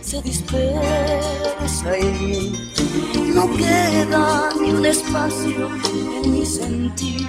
se dispersa en mí. No queda ni un espacio en mi sentir.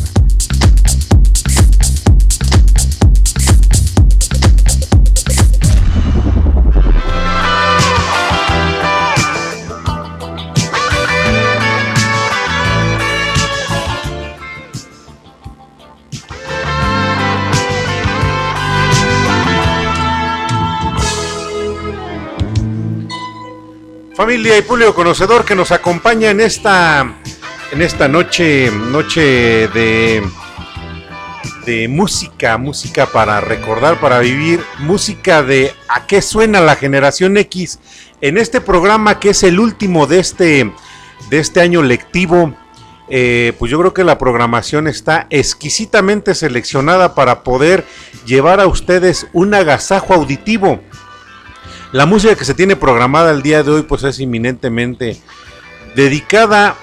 Familia y público conocedor que nos acompaña en esta en esta noche noche de de música, música para recordar, para vivir, música de a qué suena la generación X en este programa que es el último de este de este año lectivo. Eh, pues yo creo que la programación está exquisitamente seleccionada para poder llevar a ustedes un agasajo auditivo la música que se tiene programada el día de hoy pues es inminentemente dedicada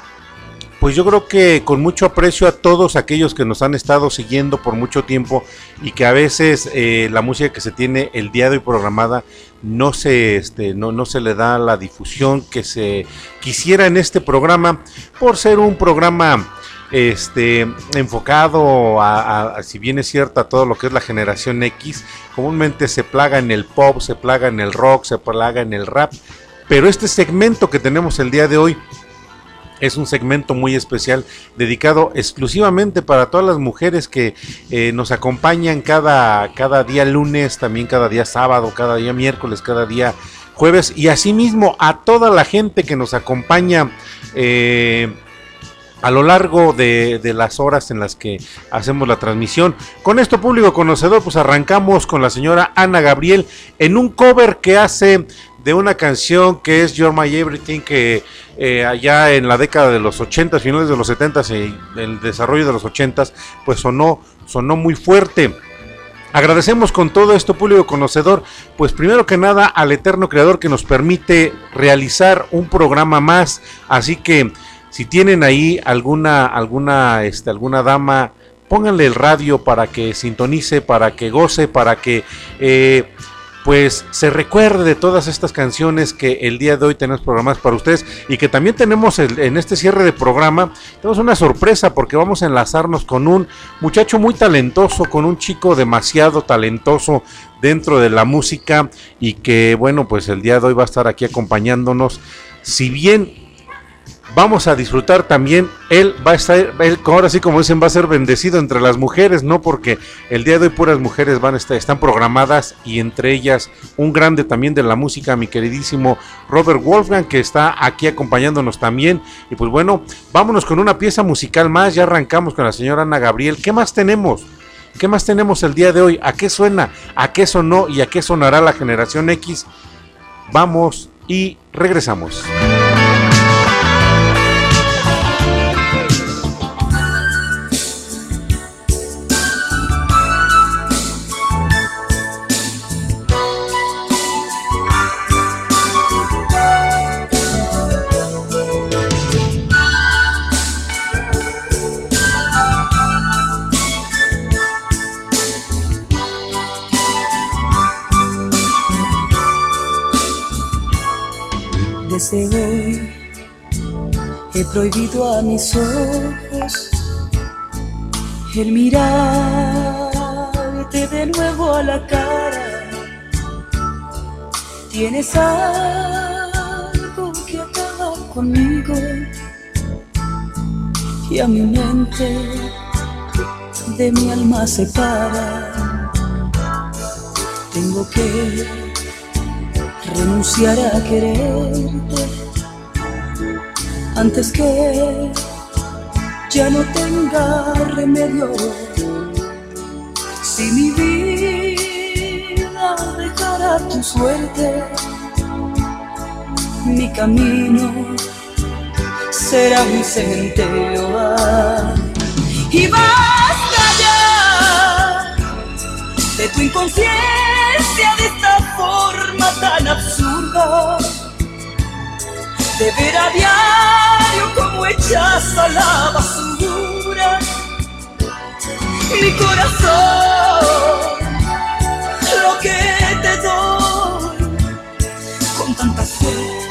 pues yo creo que con mucho aprecio a todos aquellos que nos han estado siguiendo por mucho tiempo y que a veces eh, la música que se tiene el día de hoy programada no se, este, no, no se le da la difusión que se quisiera en este programa por ser un programa este, enfocado a, si bien es cierto, a todo lo que es la generación X, comúnmente se plaga en el pop, se plaga en el rock, se plaga en el rap, pero este segmento que tenemos el día de hoy es un segmento muy especial dedicado exclusivamente para todas las mujeres que eh, nos acompañan cada, cada día lunes, también cada día sábado, cada día miércoles, cada día jueves y asimismo a toda la gente que nos acompaña eh, a lo largo de, las horas en las que hacemos la transmisión. Con esto, público conocedor, pues arrancamos con la señora Ana Gabriel en un cover que hace de una canción que es You're My Everything, que eh, allá en la década de los 80, finales de los 70 y el desarrollo de los 80, pues sonó, sonó muy fuerte. Agradecemos con todo esto, público conocedor, pues primero que nada al eterno creador que nos permite realizar un programa más. Así que si tienen ahí alguna, alguna, este, alguna dama, pónganle el radio para que sintonice, para que goce, para que eh, pues se recuerde de todas estas canciones que el día de hoy tenemos programas para ustedes y que también tenemos en este cierre de programa, tenemos una sorpresa porque vamos a enlazarnos con un muchacho muy talentoso, con un chico demasiado talentoso dentro de la música y que bueno, pues el día de hoy va a estar aquí acompañándonos. Si bien vamos a disfrutar también, él va a estar, él, ahora sí como dicen, va a ser bendecido entre las mujeres, ¿no? Porque el día de hoy puras mujeres van a estar, están programadas y entre ellas un grande también de la música, mi queridísimo Robert Wolfgang, que está aquí acompañándonos también. Y pues bueno, vámonos con una pieza musical más, ya arrancamos con la señora Ana Gabriel. ¿Qué más tenemos? ¿Qué más tenemos el día de hoy? ¿A qué suena? ¿A qué sonó? ¿Y a qué sonará la generación X? Vamos y regresamos. Hoy he prohibido a mis ojos el mirarte de nuevo a la cara. Tienes algo que acaba conmigo y a mi mente de mi alma separa. Tengo que renunciar a quererte antes que ya no tenga remedio. Si mi vida dejara tu suerte, mi camino será un cementerio. Y basta ya de tu inconsciencia de forma tan absurda de ver a diario como echas a la basura mi corazón, lo que te doy con tanta fe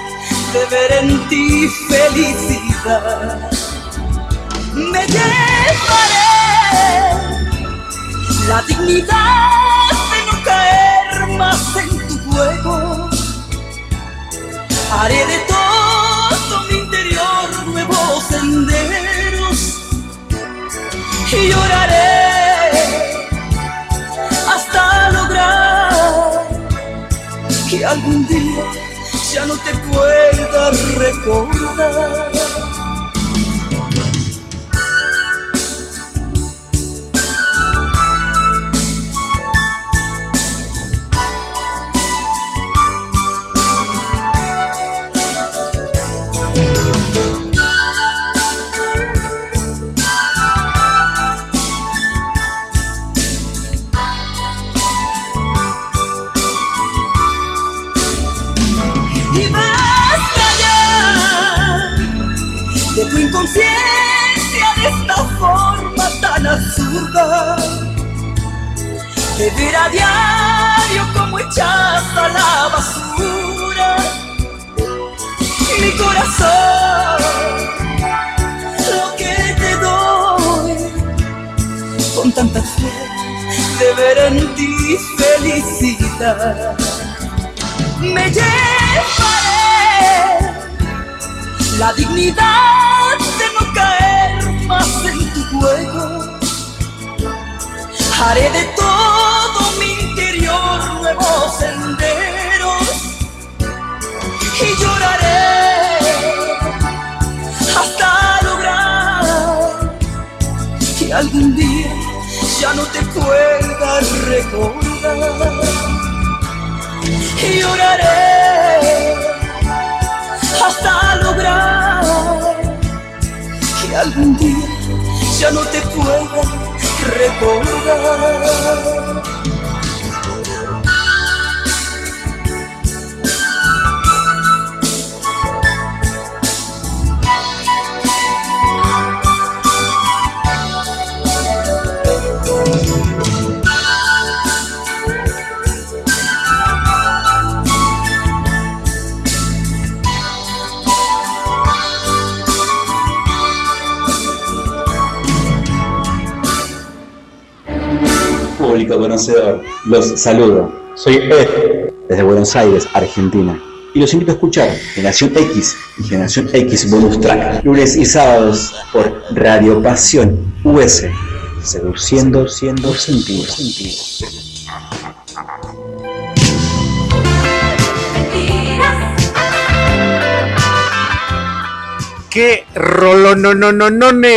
de ver en ti felicidad. Me llevaré la dignidad de no caer más en Haré de todo mi interior nuevos senderos y lloraré hasta lograr que algún día ya no te pueda recordar. De ver a diario como echas a la basura. Mi corazón, lo que te doy con tanta fe de ver en ti felicidad. Me llevaré la dignidad de no caer más en tu juego Haré de todo mi interior nuevos senderos y lloraré hasta lograr que algún día ya no te pueda recordar. Y lloraré hasta lograr que algún día ya no te pueda recordar. Conocedor, los saludo. Soy Ed, desde Buenos Aires, Argentina. Y los invito a escuchar Generación X y Generación X Bonus Track, lunes y sábados por Radio Pasión US, seduciendo siendo sentido. sentido. Qué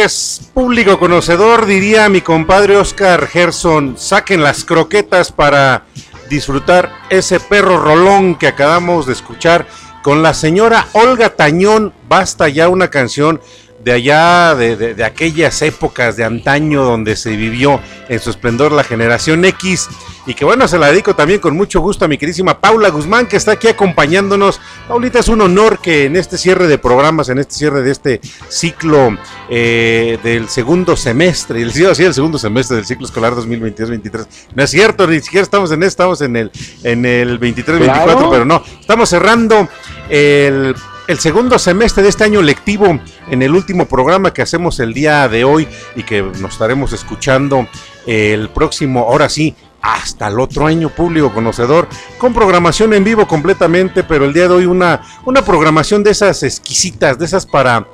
es público conocedor, diría mi compadre Oscar Gerson. Saquen las croquetas para disfrutar ese perro rolón que acabamos de escuchar con la señora Olga Tañón. Basta ya una canción de allá, de, aquellas épocas de antaño donde se vivió en su esplendor la generación X. Y que bueno, se la dedico también con mucho gusto a mi queridísima Paula Guzmán, que está aquí acompañándonos. Paulita, es un honor que en este cierre de programas, en este cierre de este ciclo eh, del segundo semestre, el, sí, el segundo semestre del ciclo escolar 2022-23. No es cierto, ni siquiera estamos en estamos en el, en el 23-24, pero no, estamos cerrando el el segundo semestre de este año lectivo en el último programa que hacemos el día de hoy y que nos estaremos escuchando el próximo, ahora sí, hasta el otro año público conocedor, con programación en vivo completamente, pero el día de hoy una, una programación de esas exquisitas, de esas para,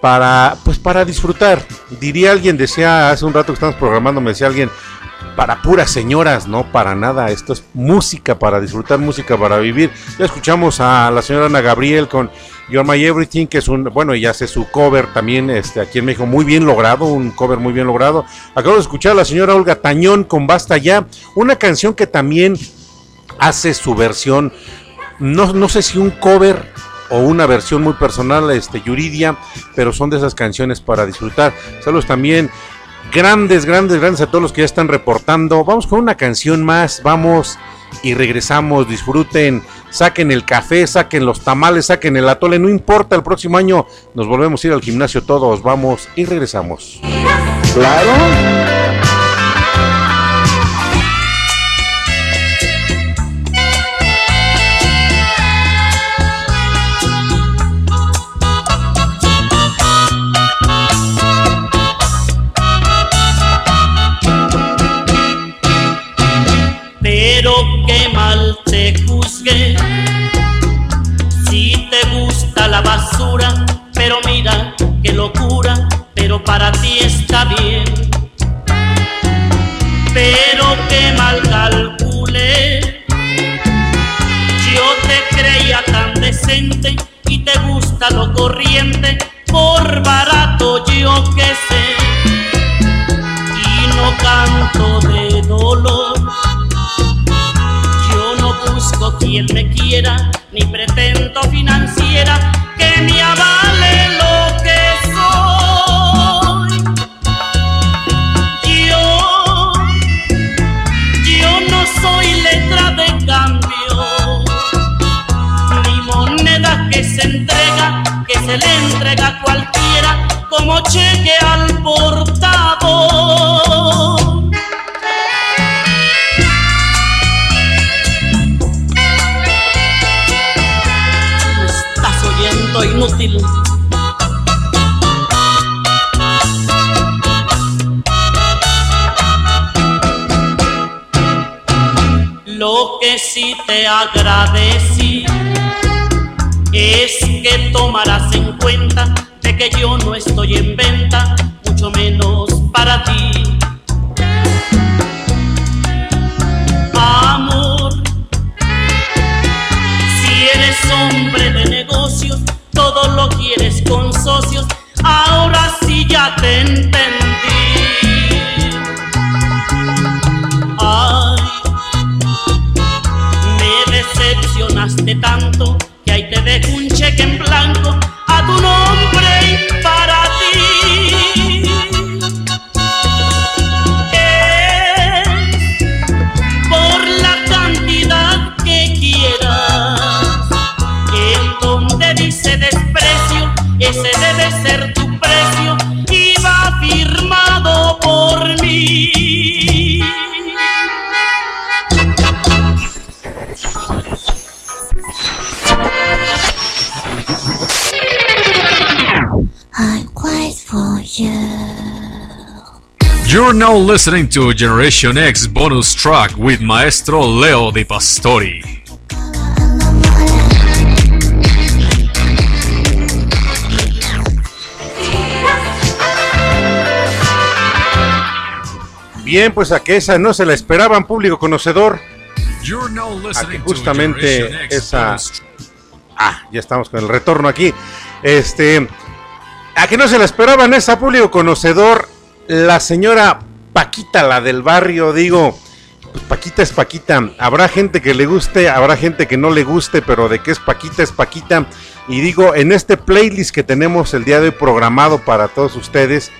para, pues para disfrutar. Diría alguien, decía hace un rato que estamos programando, me decía alguien, para puras señoras, no para nada. Esto es música para disfrutar, música para vivir. Ya escuchamos a la señora Ana Gabriel con You're My Everything, que es un, bueno, ella hace su cover también este, aquí en México, muy bien logrado, un cover muy bien logrado. Acabo de escuchar a la señora Olga Tañón con Basta Ya, una canción que también hace su versión, no, no sé si un cover o una versión muy personal, este, Yuridia, pero son de esas canciones para disfrutar. Saludos también Grandes, grandes, grandes a todos los que ya están reportando. Vamos con una canción más, vamos y regresamos. Disfruten, saquen el café, saquen los tamales, saquen el atole. No importa, el próximo año nos volvemos a ir al gimnasio todos. Vamos y regresamos. Claro. Si te gusta la basura, pero mira qué locura, pero para ti está bien. Pero qué mal calculé, yo te creía tan deseado gusta lo corriente, por barato yo que sé. Y no canto de dolor. Quien me quiera, ni pretendo financiera que me avale lo que soy. Yo, yo no soy letra de cambio, ni moneda que se entrega, que se le entrega a cualquiera como cheque te agradecí es que tomarás en cuenta de que yo no estoy en venta, mucho menos para ti. Amor, si eres hombre de negocios, todo lo quieres con socios, ahora sí ya te entendí. Decepcionaste tanto que ahí te dejo un cheque en blanco a tu nombre You're now listening to Generation X bonus track with Maestro Leo Di Pastori. Bien, pues a que esa no se la esperaban, público conocedor. A que justamente esa. Ah, ya estamos con el retorno aquí. Este. A que no se la esperaban esa, público conocedor. La señora Paquita, la del barrio, digo. Pues Paquita es Paquita. Habrá gente que le guste, habrá gente que no le guste, pero de que es Paquita es Paquita. Y digo, en este playlist que tenemos el día de hoy programado para todos ustedes,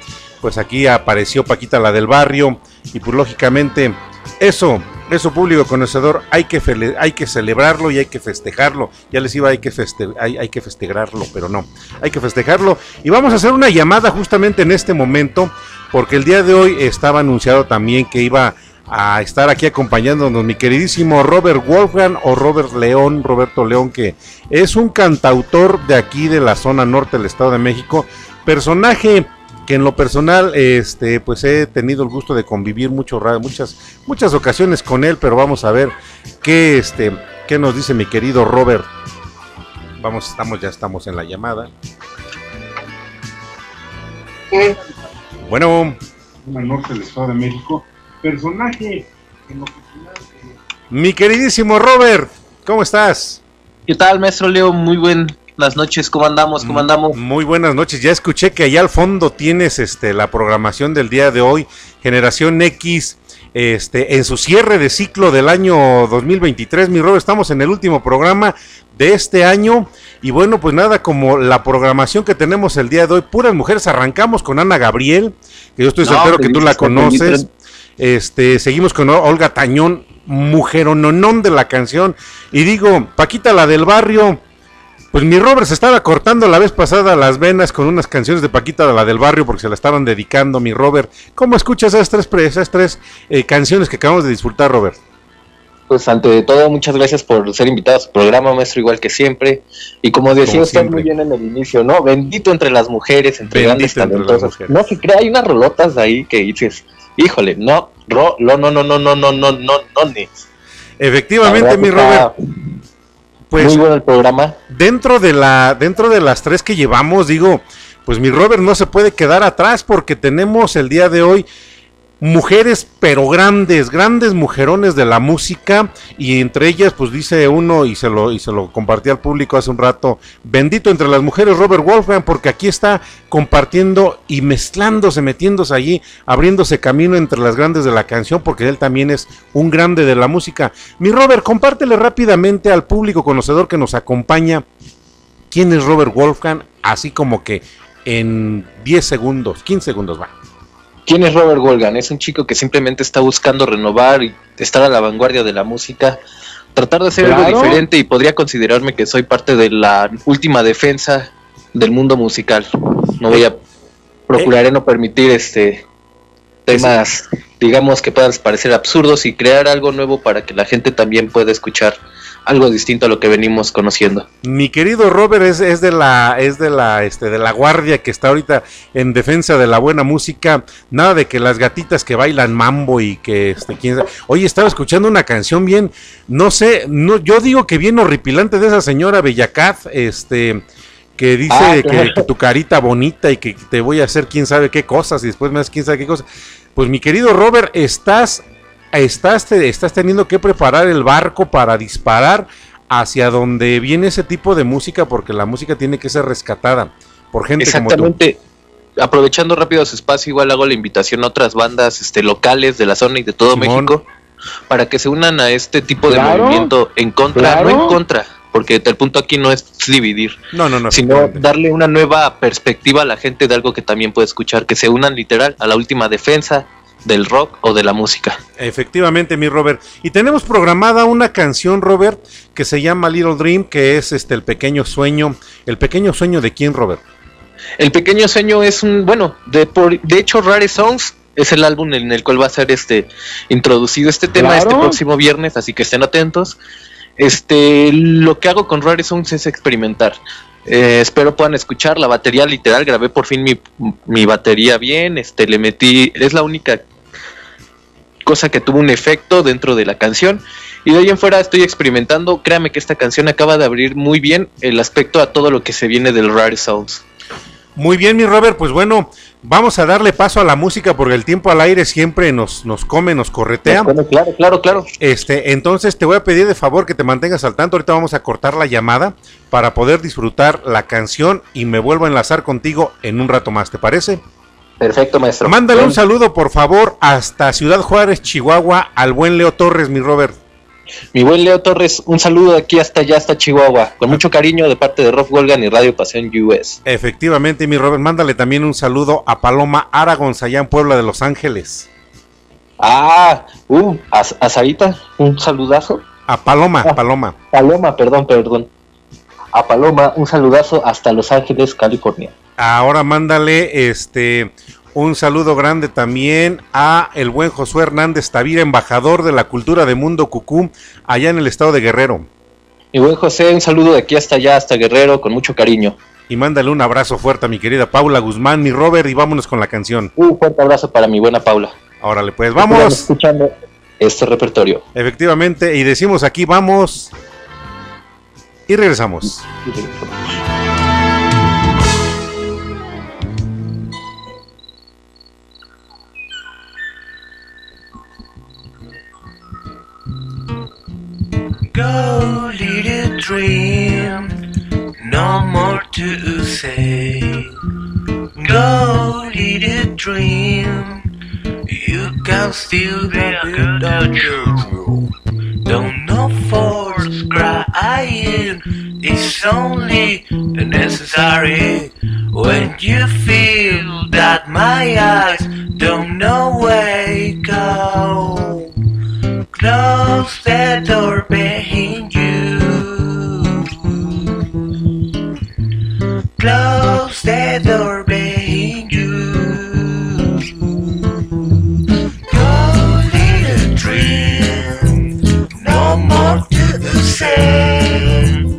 pues aquí apareció Paquita la del barrio. Y pues lógicamente, eso, eso público conocedor, hay que, hay que celebrarlo y hay que festejarlo. Ya les iba, hay que, hay que festejarlo, pero no, hay que festejarlo. Y vamos a hacer una llamada justamente en este momento, porque el día de hoy estaba anunciado también que iba a estar aquí acompañándonos mi queridísimo Robert Wolfgang o Robert León, Roberto León, que es un cantautor de aquí de la zona norte del Estado de México, personaje que en lo personal este pues he tenido el gusto de convivir mucho muchas muchas ocasiones con él, pero vamos a ver qué este qué nos dice mi querido Robert. Vamos, estamos ya estamos en la llamada. Bueno, zona norte del Estado de México. Personaje en mi queridísimo Robert, ¿cómo estás? ¿Qué tal, maestro Leo? Muy buenas noches, ¿cómo andamos? ¿Cómo andamos? Muy buenas noches. Ya escuché que allá al fondo tienes este la programación del día de hoy, Generación X, este en su cierre de ciclo del año 2023. Mi Robert, estamos en el último programa de este año y bueno, pues nada, como la programación que tenemos el día de hoy, puras mujeres, arrancamos con Ana Gabriel, que yo estoy No, hombre, que tú la conoces. Este, seguimos con Olga Tañón, mujerononón de la canción. Y digo, Paquita la del barrio, pues mi Robert se estaba cortando la vez pasada las venas con unas canciones de Paquita la del barrio porque se la estaban dedicando, mi Robert. ¿Cómo escuchas esas tres, esas tres eh, canciones que acabamos de disfrutar, Robert? Pues ante todo, muchas gracias por ser invitado a su programa, maestro, igual que siempre. Y como decía usted muy bien en el inicio, ¿no? Bendito entre las mujeres, entre Bendito grandes talentosas. No se crea, hay unas rolotas ahí que dices, híjole, no, ro, lo, no, no, no, no, no, no, no, no. Efectivamente, mi Robert, está pues muy bueno el programa. dentro de la dentro de las tres que llevamos, digo, pues mi Robert no se puede quedar atrás porque tenemos el día de hoy mujeres, pero grandes, grandes mujerones de la música. Y entre ellas, pues dice uno, y se lo, y se lo compartí al público hace un rato, bendito entre las mujeres Robert Wolfgang, porque aquí está compartiendo y mezclándose, metiéndose allí, abriéndose camino entre las grandes de la canción, porque él también es un grande de la música. Mi Robert, compártele rápidamente al público conocedor que nos acompaña quién es Robert Wolfgang, así como que en 10 segundos, 15 segundos va. ¿Quién es Robert Wolfgang? Es un chico que simplemente está buscando renovar y estar a la vanguardia de la música, tratar de hacer algo diferente y podría considerarme que soy parte de la última defensa del mundo musical. No voy a procuraré no permitir este temas, digamos que puedan parecer absurdos y crear algo nuevo para que la gente también pueda escuchar algo distinto a lo que venimos conociendo. Mi querido Robert es, es de la es de la este de la guardia que está ahorita en defensa de la buena música. Nada de que las gatitas que bailan mambo y que este quién sabe. Oye, estaba escuchando una canción bien, no sé, no yo digo que bien horripilante de esa señora Bellacat, este que dice Ah, que, tu carita bonita y que te voy a hacer quién sabe qué cosas y después me das quién sabe qué cosas. Pues mi querido Robert, estás estás, te- estás teniendo que preparar el barco para disparar hacia donde viene ese tipo de música, porque la música tiene que ser rescatada por gente como tú. Exactamente. Aprovechando rápido su espacio, igual hago la invitación a otras bandas este, locales de la zona y de todo Simón. México para que se unan a este tipo de Claro. movimiento en contra, Claro. no en contra, porque el punto aquí no es dividir, No, no, no. sino darle una nueva perspectiva a la gente de algo que también puede escuchar, que se unan literal a la última defensa del rock o de la música. Efectivamente, mi Robert. Y tenemos programada una canción, Robert, que se llama Little Dream, que es este el pequeño sueño. ¿El pequeño sueño de quién, Robert? El pequeño sueño es un, bueno, de, por, de hecho Rare Songs es el álbum en el cual va a ser este introducido este tema Claro. este próximo viernes, así que estén atentos. Este, lo que hago con Rare Songs es experimentar. Eh, espero puedan escuchar la batería literal, grabé por fin mi, mi batería bien, este le metí, es la única cosa que tuvo un efecto dentro de la canción y de ahí en fuera estoy experimentando, créame que esta canción acaba de abrir muy bien el aspecto a todo lo que se viene del Rare Sounds. Muy bien, mi Robert, pues bueno, vamos a darle paso a la música porque el tiempo al aire siempre nos, nos come, nos corretea. Bueno, claro, claro, claro. Este, entonces te voy a pedir de favor que te mantengas al tanto. Ahorita vamos a cortar la llamada para poder disfrutar la canción y me vuelvo a enlazar contigo en un rato más, ¿te parece? Perfecto, maestro. Mándale un saludo, por favor, hasta Ciudad Juárez, Chihuahua, al buen Leo Torres, mi Robert. Mi buen Leo Torres, un saludo de aquí hasta allá, hasta Chihuahua. Con mucho cariño de parte de Rob Wolgan y Radio Pasión US. Efectivamente, mi Robert, mándale también un saludo a Paloma Aragón, allá en Puebla de Los Ángeles. Ah, uh, a, a Sarita, un saludazo. A Paloma, Ah. Paloma. Paloma, perdón, perdón. A Paloma, un saludazo hasta Los Ángeles, California. Ahora mándale este un saludo grande también a el buen Josué Hernández Tavira, embajador de la cultura de Mundo Cucú, allá en el estado de Guerrero. Mi buen José, un saludo de aquí hasta allá, hasta Guerrero, con mucho cariño. Y mándale un abrazo fuerte a mi querida Paula Guzmán, mi Robert, y vámonos con la canción. Un fuerte abrazo para mi buena Paula. Órale, pues vamos. escuchando este repertorio. Efectivamente, y decimos aquí vamos. Y regresamos. Go, little dream, no more to say. Go, little dream, you can still be a good you. Don't know force crying, it's only necessary when you feel that my eyes don't know where to go. Close the door behind you. Close the door behind you. Go, little dream. No more to say.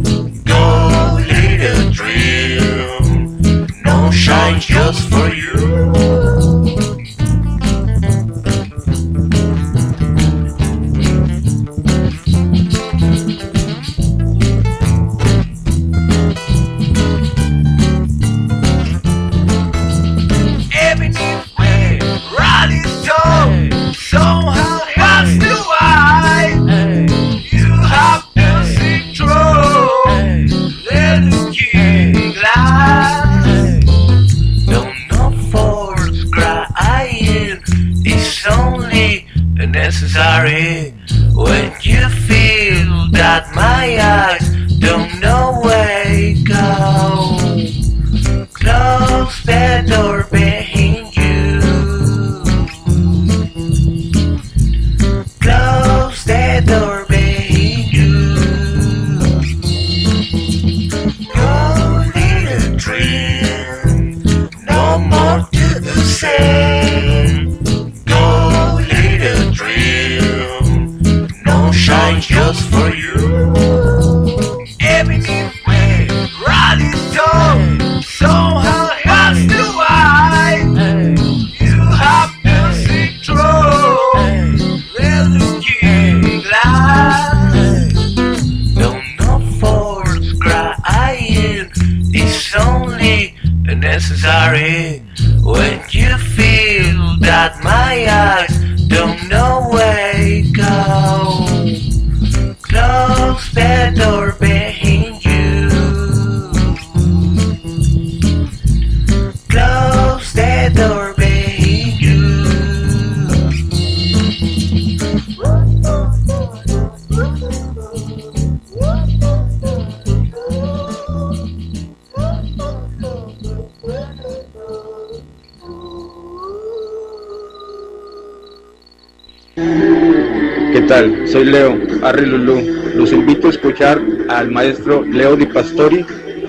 Tal? Soy Leo, Arri Lulú. Los invito a escuchar al maestro Leo Di Pastori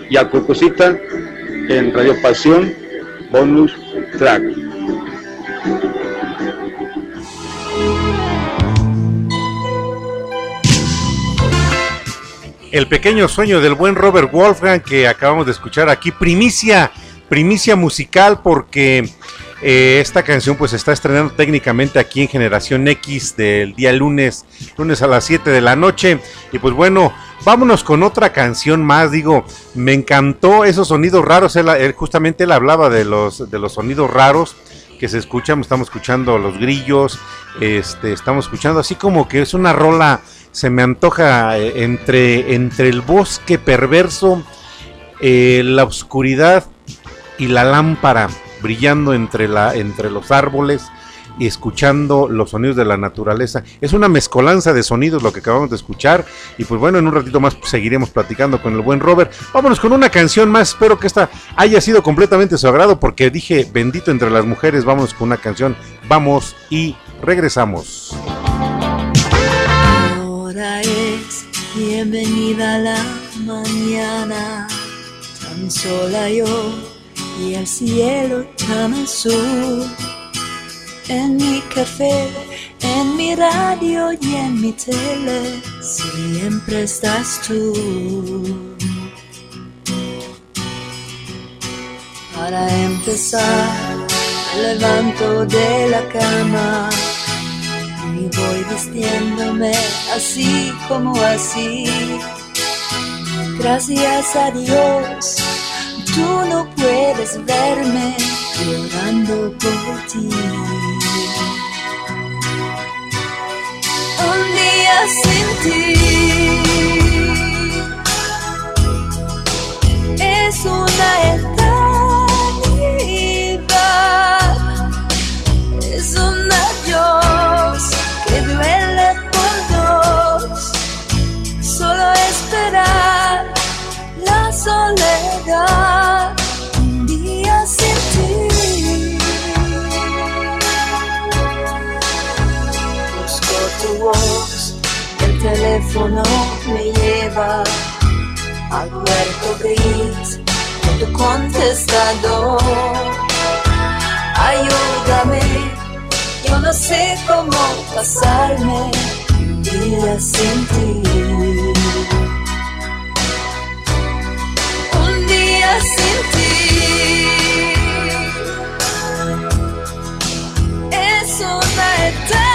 y a Cocosita en Radio Pasión Bonus Track. El pequeño sueño del buen Robert Wolfgang que acabamos de escuchar aquí, primicia, primicia musical porque eh, esta canción pues está estrenando técnicamente aquí en Generación X del día lunes, lunes a las 7 de la noche. Y pues bueno, vámonos con otra canción más, digo, me encantó esos sonidos raros, justamente él hablaba de los, de los sonidos raros que se escuchan, estamos escuchando los grillos, este, estamos escuchando así como que es una rola, se me antoja eh, entre, entre el bosque perverso, eh, la oscuridad y la lámpara brillando entre, la, entre los árboles y escuchando los sonidos de la naturaleza. Es una mezcolanza de sonidos lo que acabamos de escuchar y pues bueno, en un ratito más seguiremos platicando con el buen Robert. Vámonos con una canción más, espero que esta haya sido completamente su agrado porque dije bendito entre las mujeres, vámonos con una canción, vamos y regresamos. Ahora es bienvenida la mañana, tan sola yo y el cielo tan azul. En mi café, en mi radio y en mi tele, siempre estás tú. Para empezar, me levanto de la cama y voy vistiéndome así como así. Gracias a Dios, tú no puedes verme llorando por ti. Un día sin ti es una eternidad. Es un adiós que duele por dos. Solo esperar soledad. Un día sin ti. Busco tu voz, el teléfono me lleva al cuarto gris de tu contestador. Ayúdame, yo no sé cómo pasarme un día sin ti. Día sin ti. Es.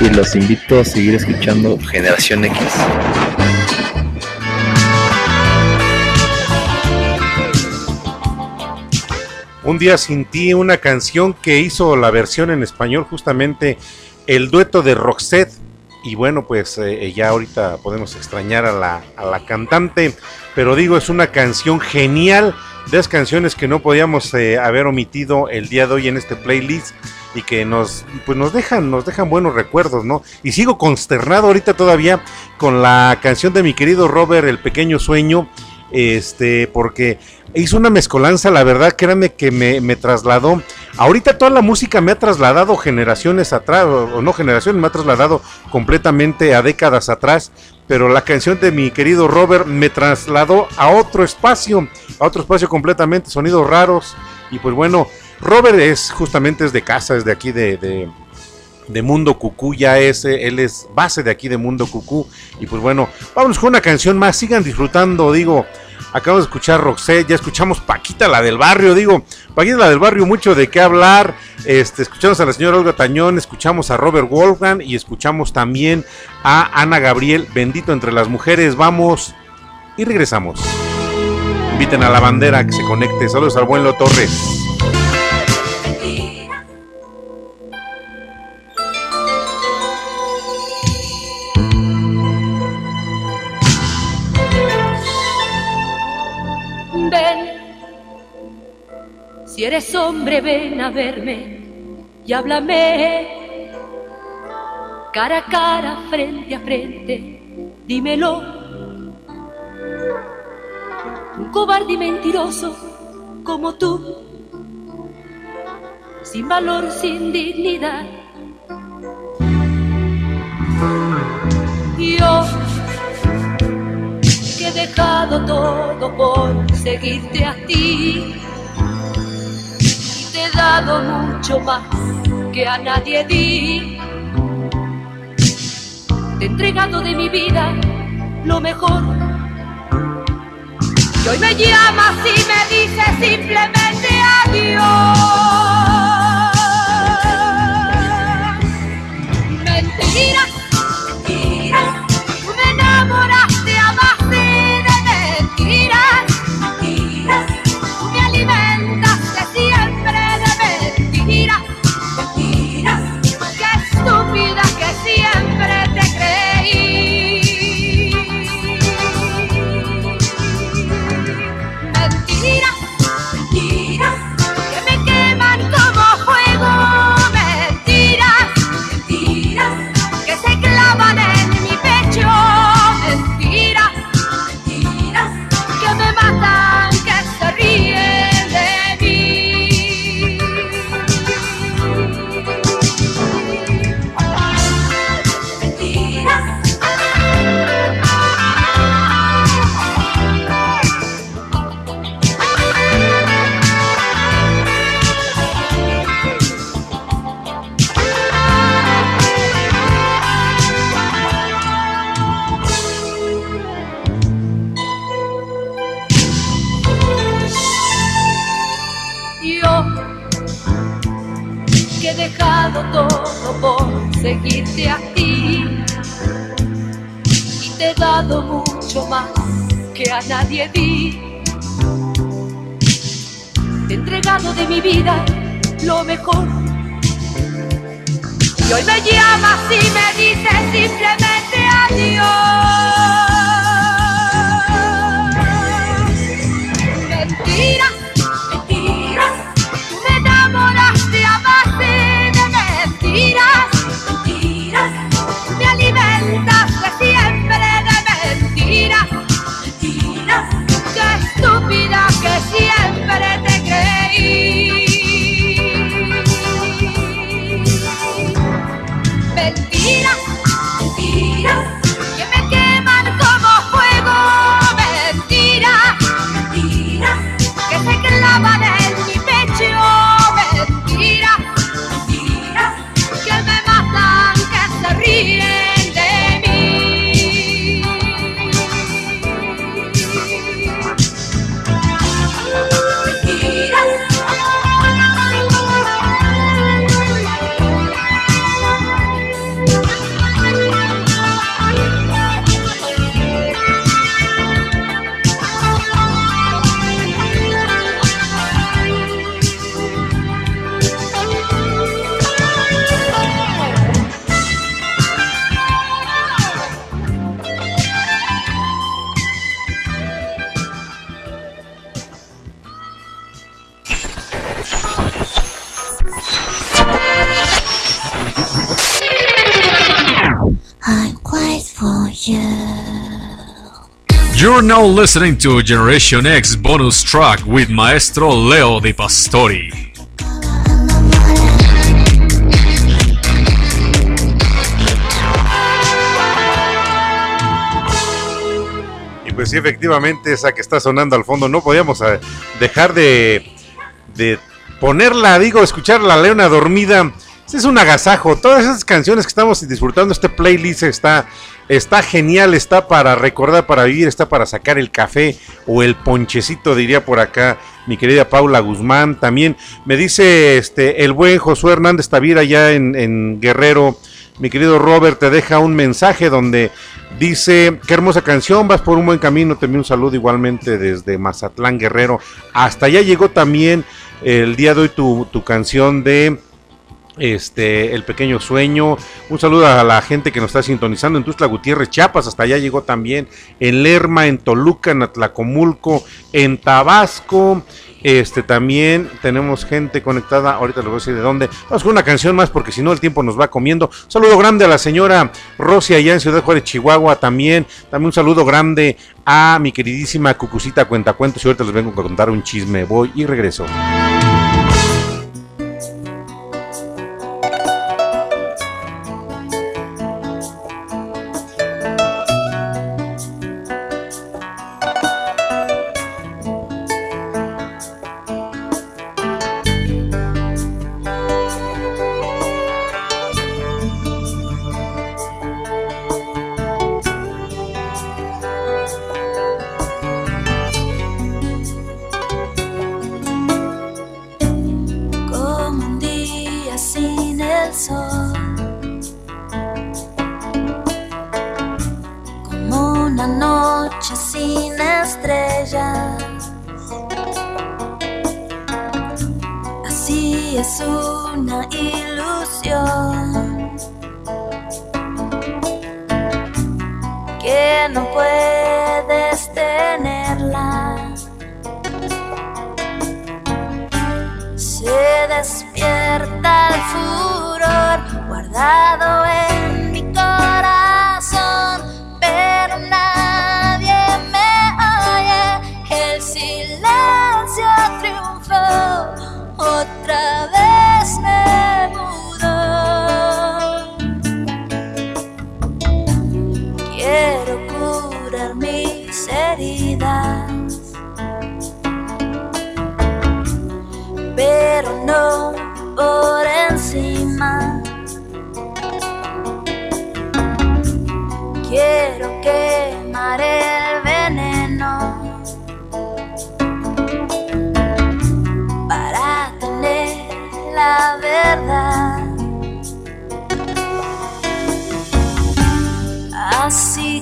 Y los invito a seguir escuchando Generación X. Un día sin ti, una canción que hizo la versión en español justamente el dueto de Roxette. Y bueno, pues eh, ya ahorita podemos extrañar a la, a la cantante, pero digo, es una canción genial, de las canciones que no podíamos eh, haber omitido el día de hoy en este playlist y que nos, pues nos dejan, nos dejan buenos recuerdos, ¿no? Y sigo consternado ahorita todavía con la canción de mi querido Robert, El Pequeño Sueño, este, porque hizo una mezcolanza, la verdad, créanme que me, me trasladó. Ahorita toda la música me ha trasladado generaciones atrás, o, o no generaciones, me ha trasladado completamente a décadas atrás, pero la canción de mi querido Robert me trasladó a otro espacio, a otro espacio completamente, sonidos raros, y pues bueno, Robert es justamente es de casa, es de aquí de, de, de Mundo Cucú, ya es, él es base de aquí de Mundo Cucú, y pues bueno, vámonos con una canción más, sigan disfrutando, digo, acabamos de escuchar Roxette, ya escuchamos Paquita, la del barrio, digo, Paquita, la del barrio, mucho de qué hablar, este, escuchamos a la señora Olga Tañón, escuchamos a Robert Wolfgang y escuchamos también a Ana Gabriel, bendito entre las mujeres, vamos y regresamos. Inviten a la bandera que se conecte, saludos al buen Lo Torres. Si eres hombre, ven a verme y háblame. Cara a cara, frente a frente, dímelo. Un cobarde y mentiroso como tú, sin valor, sin dignidad. Yo que he dejado todo por seguirte a ti. Mucho más que a nadie di. Te entregado de mi vida lo mejor. Y hoy me llamas y me dices simplemente adiós. Mentiras, You're now listening to Generation X bonus track with Maestro Leo Di Pastori. Y pues sí, efectivamente, esa que está sonando al fondo, no podíamos eh, dejar de, de ponerla, digo, escuchar la leona dormida. Es un agasajo. Todas esas canciones que estamos disfrutando, este playlist está, está genial, está para recordar, para vivir, está para sacar el café o el ponchecito, diría por acá mi querida Paula Guzmán. También me dice este el buen Josué Hernández Tavira ya en, Guerrero. Mi querido Robert te deja un mensaje donde dice, qué hermosa canción, vas por un buen camino, te envío un saludo igualmente desde Mazatlán Guerrero. Hasta allá llegó también el día de hoy tu, tu canción de este El Pequeño Sueño. Un saludo a la gente que nos está sintonizando en Tuzla Gutiérrez, Chiapas, hasta allá llegó también en Lerma, en Toluca, en Atlacomulco, en Tabasco. Este también tenemos gente conectada, ahorita les voy a decir de dónde. Vamos con una canción más porque si no el tiempo nos va comiendo. Saludo grande a la señora Rosy allá en Ciudad Juárez, Chihuahua también. También un saludo grande a mi queridísima Cucucita Cuentacuentos y ahorita les vengo a contar un chisme. Voy y regreso. Así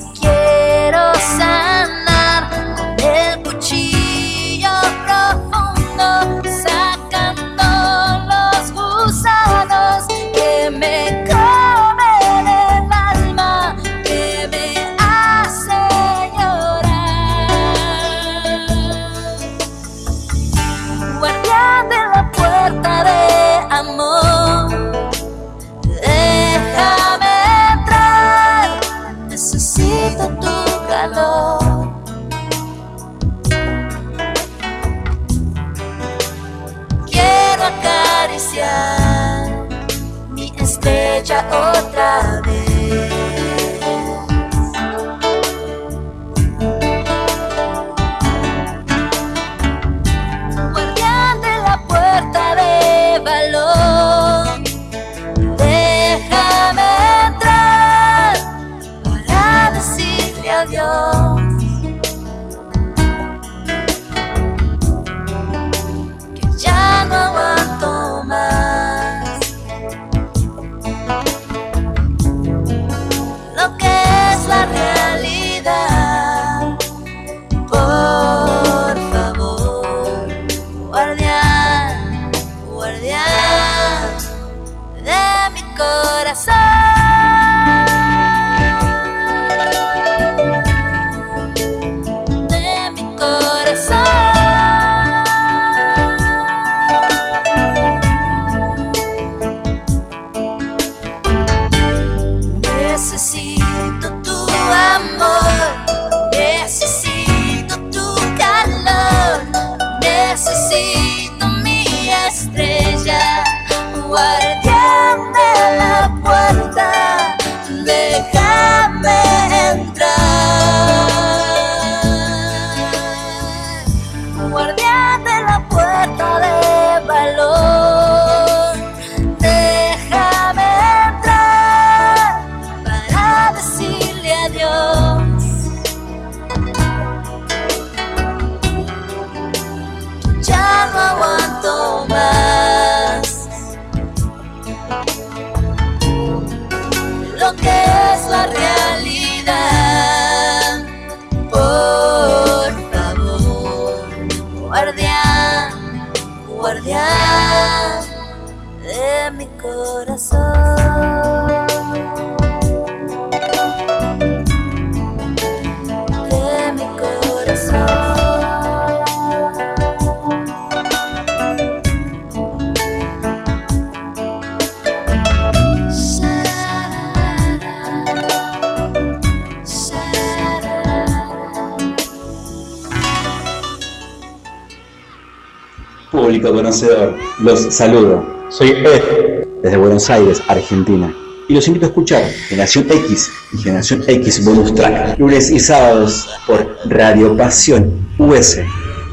los saludo. Soy Ed, desde Buenos Aires, Argentina. Y los invito a escuchar Generación X y Generación X Bonus Track, lunes y sábados por Radio Pasión US,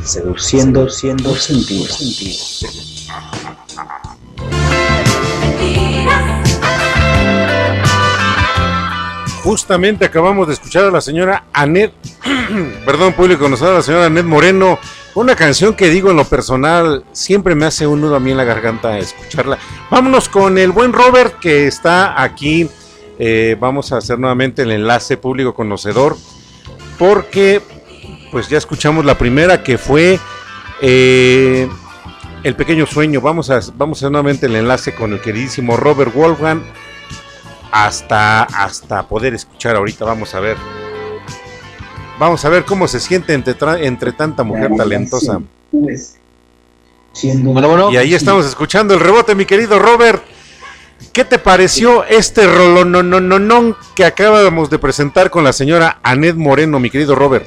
seduciendo siendo sentido. Justamente acabamos de escuchar a la señora Anet, perdón, público conocedor, a la señora Anet Moreno, una canción que digo en lo personal, siempre me hace un nudo a mí en la garganta escucharla. Vámonos con el buen Robert que está aquí. eh, vamos a hacer nuevamente el enlace público conocedor, porque pues ya escuchamos la primera que fue eh, El Pequeño Sueño. Vamos a, vamos a hacer nuevamente el enlace con el queridísimo Robert Wolfgang hasta, hasta poder escuchar ahorita. Vamos a ver. Vamos a ver cómo se siente entre, entre tanta mujer talentosa. Y ahí estamos escuchando el rebote, mi querido Robert. ¿Qué te pareció este rolonononón que acabamos de presentar con la señora Anet Moreno, mi querido Robert?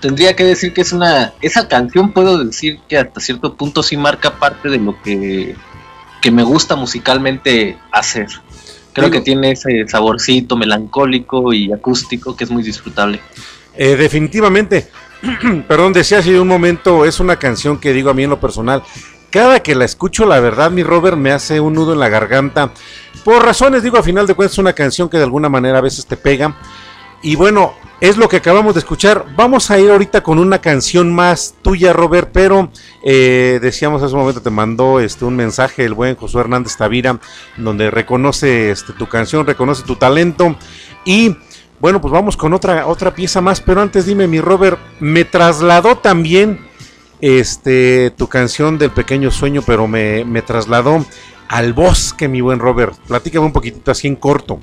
Tendría que decir que es una. Esa canción puedo decir que hasta cierto punto sí marca parte de lo que, que me gusta musicalmente hacer. Creo Digo- que tiene ese saborcito melancólico y acústico que es muy disfrutable. Eh, definitivamente, perdón, decía hace un momento, es una canción que digo a mí en lo personal. Cada que la escucho, la verdad, mi Robert me hace un nudo en la garganta. Por razones, digo, a final de cuentas, es una canción que de alguna manera a veces te pega. Y bueno, es lo que acabamos de escuchar. Vamos a ir ahorita con una canción más tuya, Robert, pero eh, decíamos hace un momento, te mandó este, un mensaje el buen Josué Hernández Tavira, donde reconoce este, tu canción, reconoce tu talento. Y bueno, pues vamos con otra, otra pieza más, pero antes dime, mi Robert, me trasladó también este, tu canción del pequeño sueño, pero me, me trasladó al bosque, mi buen Robert. Platícame un poquitito así en corto.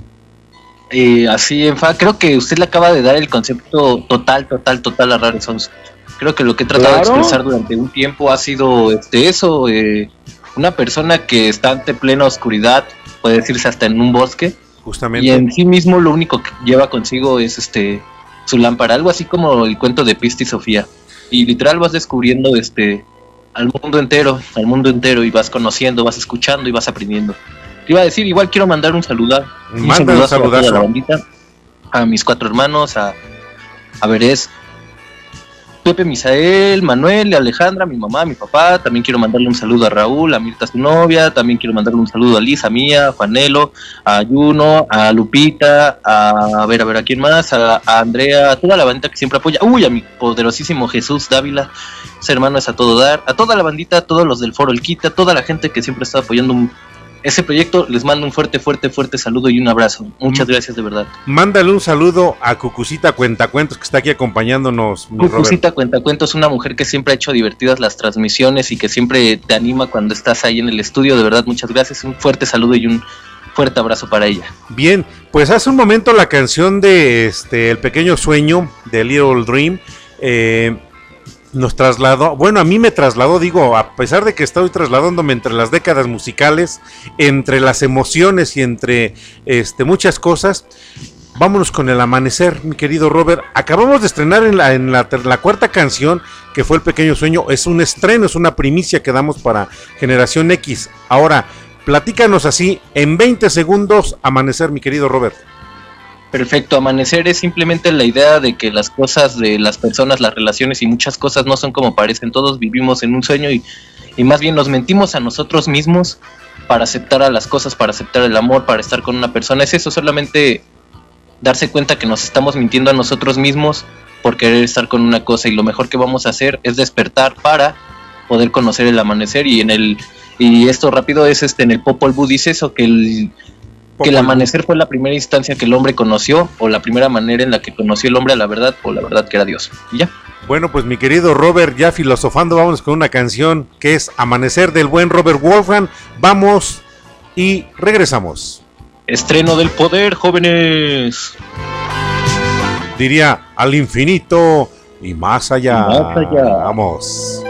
Eh, así en fa, creo que usted le acaba de dar el concepto total, total, total a Rare Sons. Creo que lo que he tratado de expresar durante un tiempo ha sido este eso, eh, una persona que está ante plena oscuridad, puede decirse hasta en un bosque, Justamente. y en sí mismo lo único que lleva consigo es este su lámpara, algo así como el cuento de Pista y Sofía. Y literal vas descubriendo este al mundo entero, al mundo entero y vas conociendo, vas escuchando y vas aprendiendo. te iba a decir, igual quiero mandar un saludo. Un Manda un saludazo a saludazo. la bandita, a mis cuatro hermanos, a, a Verés, Pepe, Misael, Manuel, Alejandra, mi mamá, mi papá. También quiero mandarle un saludo a Raúl, a Mirta, su novia. También quiero mandarle un saludo a Lisa, mía, a Juanelo, a Juno, a Lupita, a, a ver, a ver, a quién más, a, Andrea, a toda la bandita que siempre apoya. Uy, a mi poderosísimo Jesús Dávila, ese hermano es a todo dar. A toda la bandita, a todos los del Foro El Quita, a toda la gente que siempre está apoyando un- ese proyecto. Les mando un fuerte, fuerte, fuerte saludo y un abrazo. Muchas gracias de verdad. Mándale un saludo a Cucucita Cuentacuentos que está aquí acompañándonos. Cucucita Cuentacuentos una mujer que siempre ha hecho divertidas las transmisiones y que siempre te anima cuando estás ahí en el estudio. De verdad, muchas gracias. Un fuerte saludo y un fuerte abrazo para ella. Bien, pues hace un momento la canción de este El pequeño sueño de Little Dream eh, nos trasladó, bueno, a mí me trasladó, digo, a pesar de que estoy trasladándome entre las décadas musicales, entre las emociones y entre este, muchas cosas, vámonos con el amanecer, mi querido Robert. Acabamos de estrenar en la, en la, cuarta canción, que fue El pequeño sueño, es un estreno, es una primicia que damos para Generación X. Ahora, platícanos así, en 20 segundos, amanecer, mi querido Robert. Perfecto, amanecer es simplemente la idea de que las cosas de las personas, las relaciones y muchas cosas no son como parecen. Todos vivimos en un sueño y, y más bien nos mentimos a nosotros mismos para aceptar a las cosas, para aceptar el amor, para estar con una persona. Es eso solamente darse cuenta que nos estamos mintiendo a nosotros mismos por querer estar con una cosa y lo mejor que vamos a hacer es despertar para poder conocer el amanecer y en el y esto rápido es este en el Popol Vuh dice eso que el que el amanecer fue la primera instancia que el hombre conoció o la primera manera en la que conoció el hombre a la verdad o la verdad que era Dios. Y ya. Bueno, pues mi querido Robert, ya filosofando, vamos con una canción que es Amanecer del buen Robert Wolfgang. Vamos y regresamos. Estreno del poder, jóvenes. Diría al infinito y más allá. Y más allá. Vamos.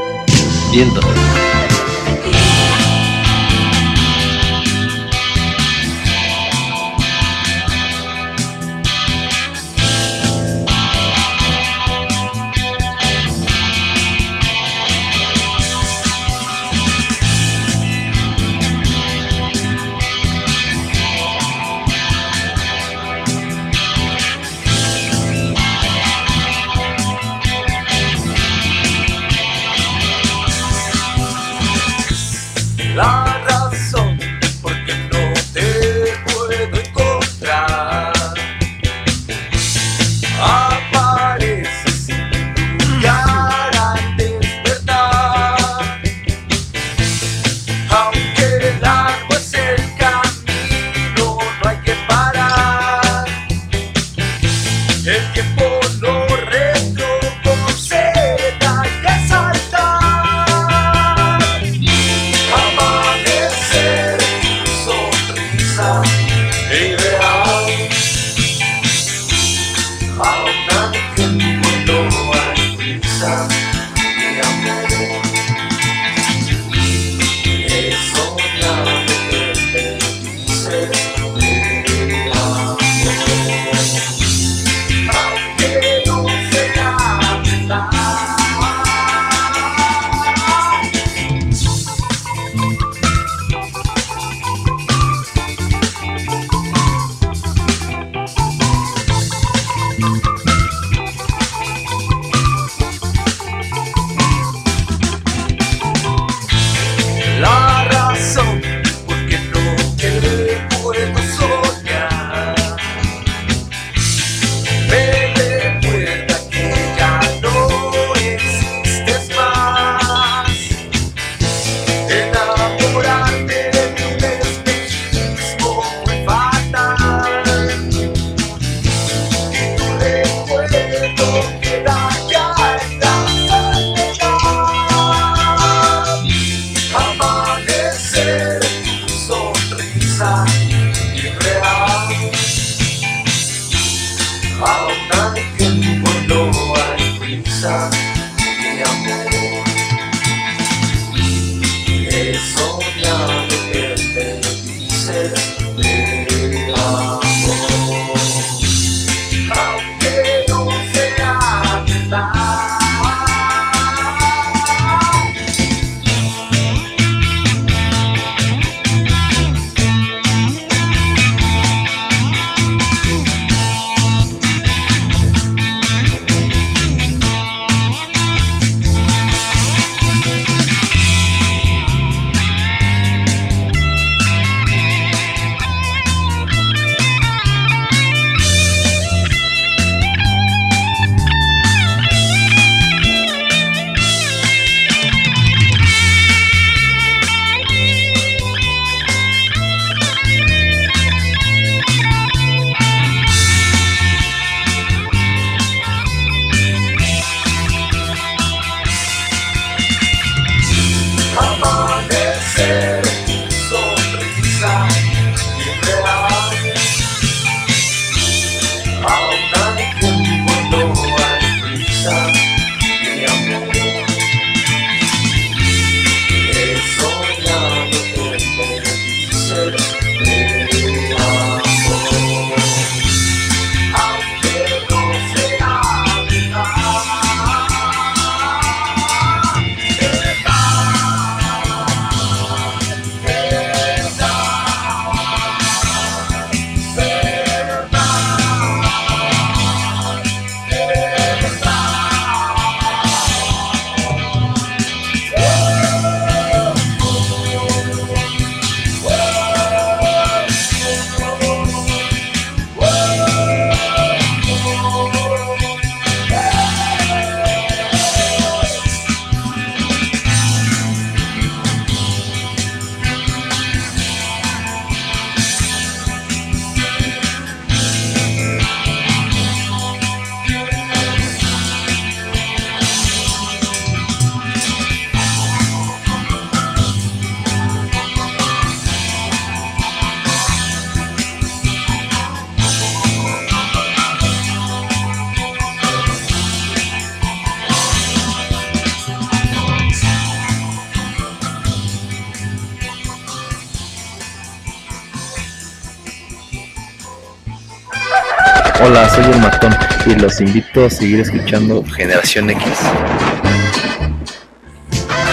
A seguir escuchando Generación X.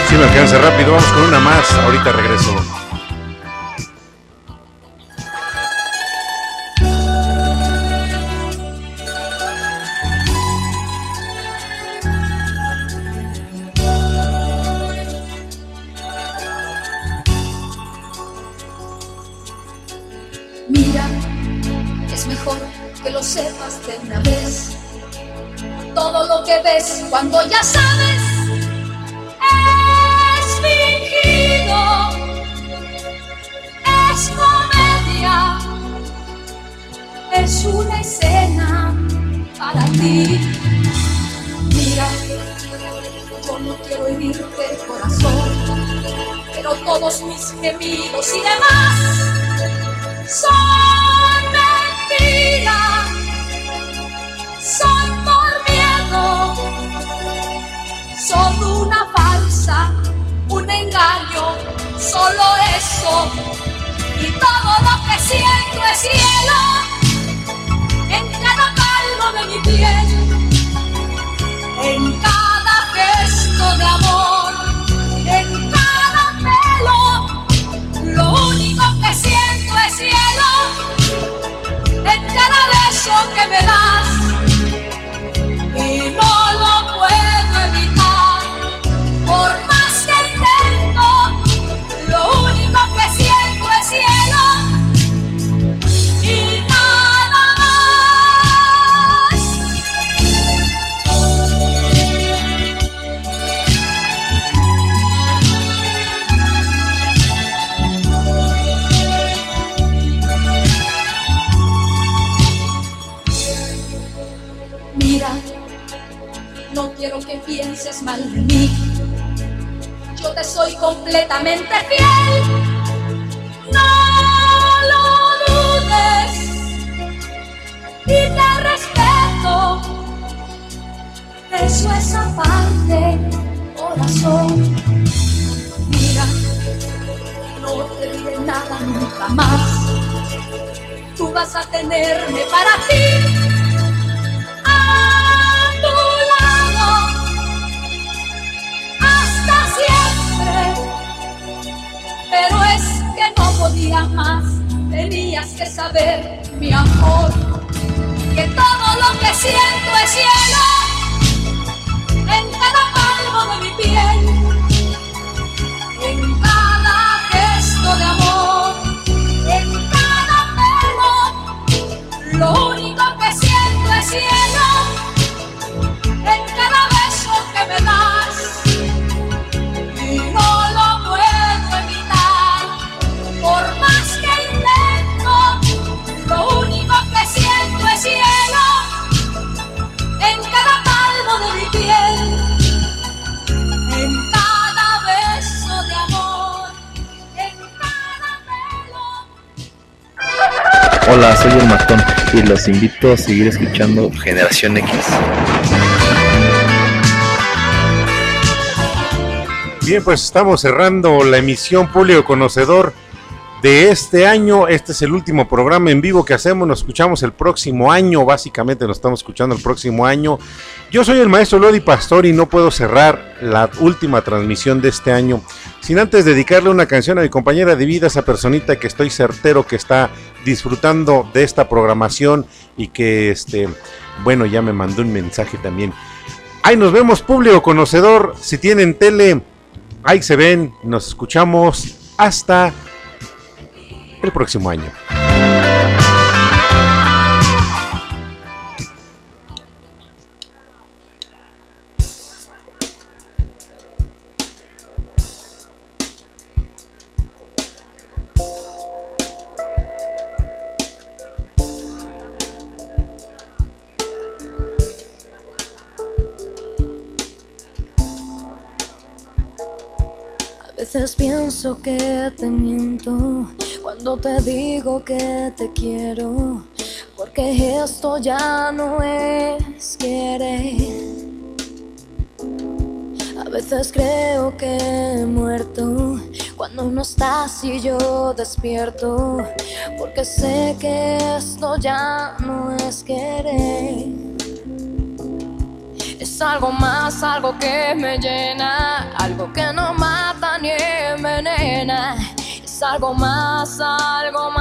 Si me alcanza rápido, vamos con una más. Ahorita regreso. Es una escena para ti. Mira, yo no quiero herirte el corazón, pero todos mis gemidos y demás son mentiras, son por miedo, son una falsa, un engaño, solo eso. Y todo lo que siento es cielo de mi piel, en cada gesto de amor, en cada pelo. Lo único que siento es cielo en cada beso que me das mal de mí. Yo te soy completamente fiel. No lo dudes y te respeto. Eso es aparte, corazón. Mira, no te diré nada nunca más. Tú vas a tenerme para ti Pero es que no podía más, tenías que saber, mi amor, que todo lo que siento es cielo en Soy el Matón y los invito a seguir escuchando Generación X. Bien, pues estamos cerrando la emisión Público Conocedor de este año. Este es el último programa en vivo que hacemos. Nos escuchamos el próximo año. Básicamente nos estamos escuchando el próximo año. Yo soy el maestro Lodi Pastor y no puedo cerrar la última transmisión de este año sin antes dedicarle una canción a mi compañera de vida, esa personita que estoy certero que está disfrutando de esta programación y que, este, bueno, ya me mandó un mensaje también. Ahí nos vemos, público conocedor. Si tienen tele, ahí se ven. Nos escuchamos hasta el próximo año. pienso que te miento cuando te digo que te quiero, porque esto ya no es querer. A veces creo que he muerto cuando no estás y yo despierto, porque sé que esto ya no es querer. Es algo más, algo que me llena, algo que no nena, es algo más, algo más.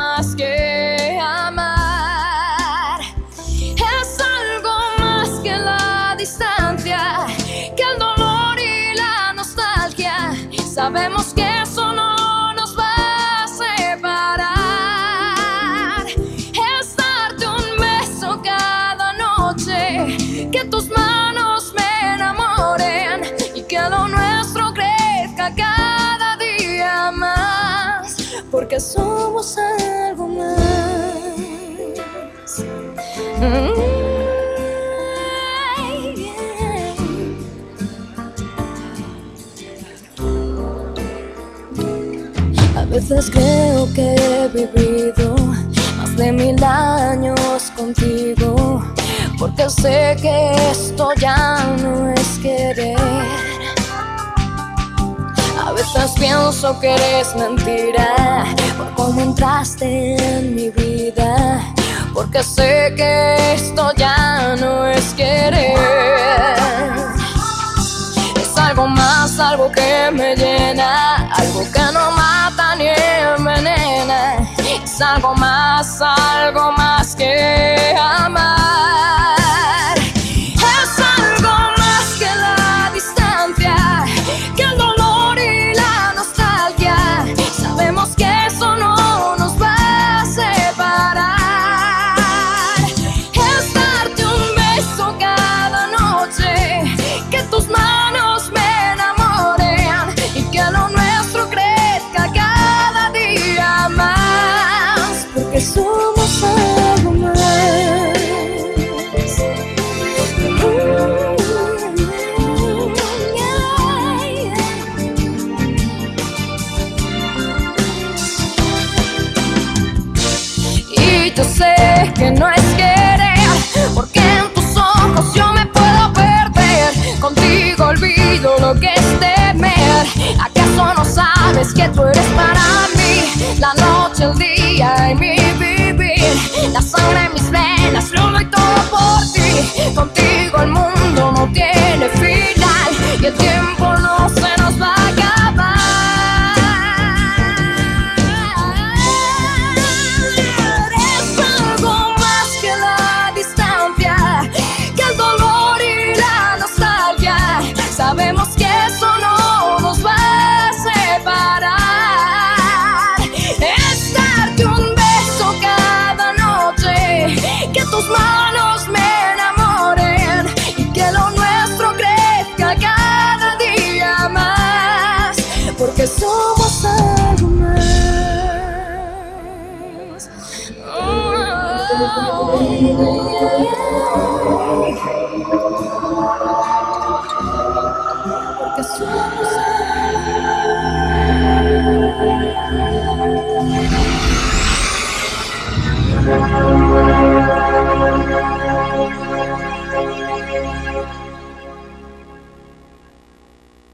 somos algo más. A veces creo que he vivido más de mil años contigo, porque sé que esto ya no es querer a veces pienso que eres mentira por cómo entraste en mi vida. Porque sé que esto ya no es querer. Es algo más, algo que me llena, algo que no mata ni envenena. Es algo más, algo más que amor.